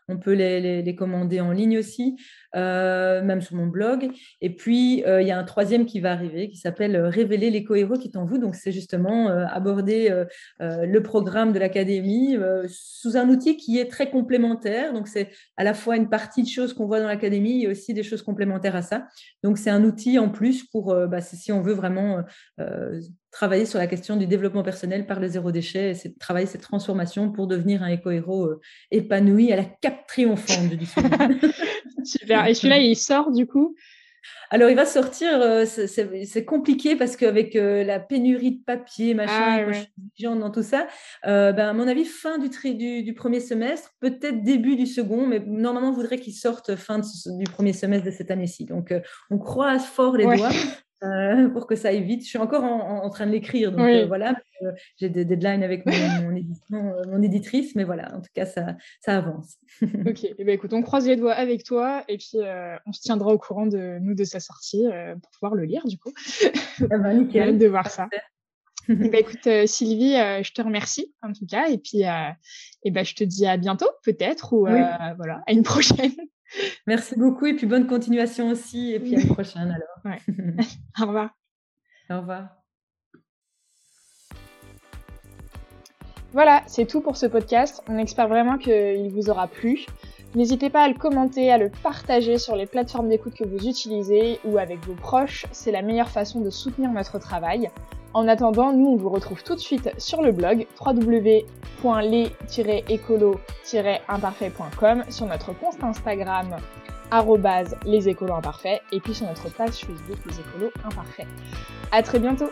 Speaker 2: On peut les, les, commander en ligne aussi, euh, même sur mon blog. Et puis, euh, il y a un troisième qui va arriver, qui s'appelle Révéler l'éco-héros qui est en vous. Donc, c'est justement aborder le programme de l'académie sous un outil qui est très complémentaire. Donc, c'est à la fois une partie de choses qu'on voit dans l'académie et aussi des choses complémentaires à ça. Donc, c'est un outil en plus pour, bah, si on veut vraiment travailler sur la question du développement personnel par le zéro déchet, et c'est travailler cette transformation pour devenir un éco-héros euh, épanoui à la cape triomphante, dis
Speaker 1: Super. Et celui-là, il sort du coup?
Speaker 2: Alors, il va sortir, euh, c'est compliqué parce qu'avec euh, la pénurie de papier, machin, ah, dans tout ça, ben, à mon avis, fin du, du, du premier semestre, peut-être début du second, mais normalement, on voudrait qu'il sorte fin du premier semestre de cette année-ci. Donc, on croise fort les doigts. Euh, pour que ça aille vite. Je suis encore en, train de l'écrire, donc euh, voilà. Euh, j'ai des deadlines avec mon, édition, mon, éditrice, mais voilà, en tout cas, ça, ça avance.
Speaker 1: ok, et eh ben, écoute, on croise les doigts avec toi et puis on se tiendra au courant de nous de sa sortie pour pouvoir le lire du coup.
Speaker 2: Ah nickel.
Speaker 1: de voir ça. Eh ben, écoute, Sylvie, je te remercie en tout cas, et puis et ben, je te dis à bientôt peut-être, ou voilà, à une prochaine.
Speaker 2: Merci beaucoup et puis bonne continuation aussi. Et puis à la prochaine alors.
Speaker 1: Au revoir.
Speaker 2: Au revoir.
Speaker 1: Voilà, c'est tout pour ce podcast. On espère vraiment qu'il vous aura plu. N'hésitez pas à le commenter, à le partager sur les plateformes d'écoute que vous utilisez ou avec vos proches. C'est la meilleure façon de soutenir notre travail. En attendant, nous on vous retrouve tout de suite sur le blog www.les-écolo-imparfait.com, sur notre compte Instagram les écolos imparfaits et puis sur notre page Facebook les écolos imparfaits. À très bientôt